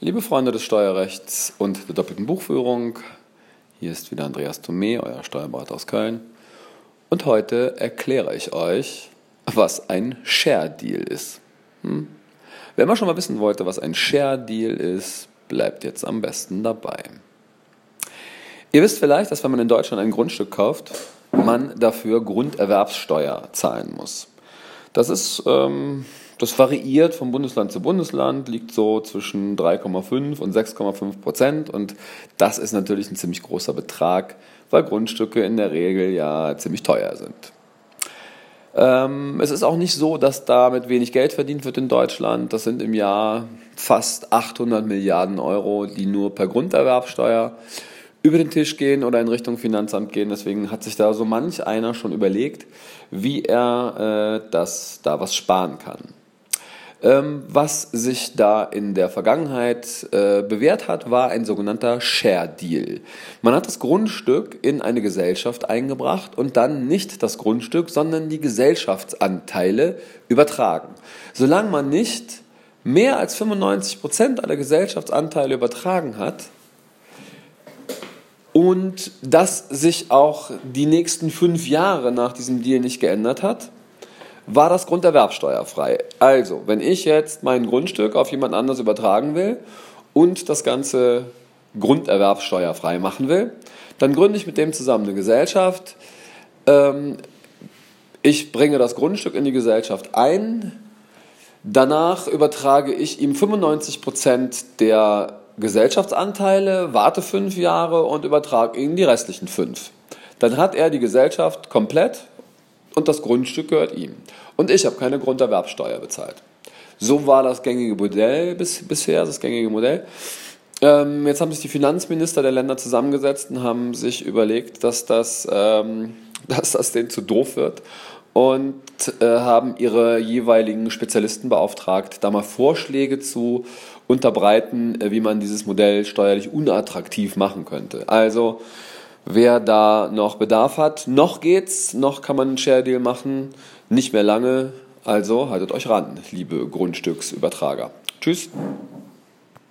Liebe Freunde des Steuerrechts und der doppelten Buchführung, hier ist wieder Andreas Thomé, euer Steuerberater aus Köln. Und heute erkläre ich euch, was ein Share Deal ist. Hm? Wer immer schon mal wissen wollte, was ein Share Deal ist, bleibt jetzt am besten dabei. Ihr wisst vielleicht, dass wenn man in Deutschland ein Grundstück kauft, man dafür Grunderwerbssteuer zahlen muss. Das ist ähm, das variiert von Bundesland zu Bundesland, liegt so zwischen 3,5 und 6,5 Prozent und das ist natürlich ein ziemlich großer Betrag, weil Grundstücke in der Regel ja ziemlich teuer sind. Ähm, es ist auch nicht so, dass damit wenig Geld verdient wird in Deutschland. Das sind im Jahr fast 800 Milliarden Euro, die nur per Grunderwerbsteuer über den Tisch gehen oder in Richtung Finanzamt gehen. Deswegen hat sich da so manch einer schon überlegt, wie er äh, das da was sparen kann. Ähm, was sich da in der Vergangenheit äh, bewährt hat, war ein sogenannter Share Deal. Man hat das Grundstück in eine Gesellschaft eingebracht und dann nicht das Grundstück, sondern die Gesellschaftsanteile übertragen. Solange man nicht mehr als 95 Prozent aller Gesellschaftsanteile übertragen hat, und das sich auch die nächsten fünf Jahre nach diesem Deal nicht geändert hat, war das grunderwerbsteuerfrei. Also, wenn ich jetzt mein Grundstück auf jemand anders übertragen will und das Ganze grunderwerbsteuerfrei machen will, dann gründe ich mit dem zusammen eine Gesellschaft. Ähm, ich bringe das Grundstück in die Gesellschaft ein. Danach übertrage ich ihm 95 Prozent der Gesellschaftsanteile, warte fünf Jahre und übertrage ihm die restlichen fünf. Dann hat er die Gesellschaft komplett und das Grundstück gehört ihm. Und ich habe keine Grunderwerbsteuer bezahlt. So war das gängige Modell bis, bisher, das gängige Modell. Ähm, jetzt haben sich die Finanzminister der Länder zusammengesetzt und haben sich überlegt, dass das, ähm, dass das denen zu doof wird und äh, haben ihre jeweiligen Spezialisten beauftragt, da mal Vorschläge zu unterbreiten, äh, wie man dieses Modell steuerlich unattraktiv machen könnte. Also wer da noch Bedarf hat. Noch geht's, noch kann man einen Share Deal machen, nicht mehr lange. Also haltet euch ran, liebe Grundstücksübertrager. Tschüss.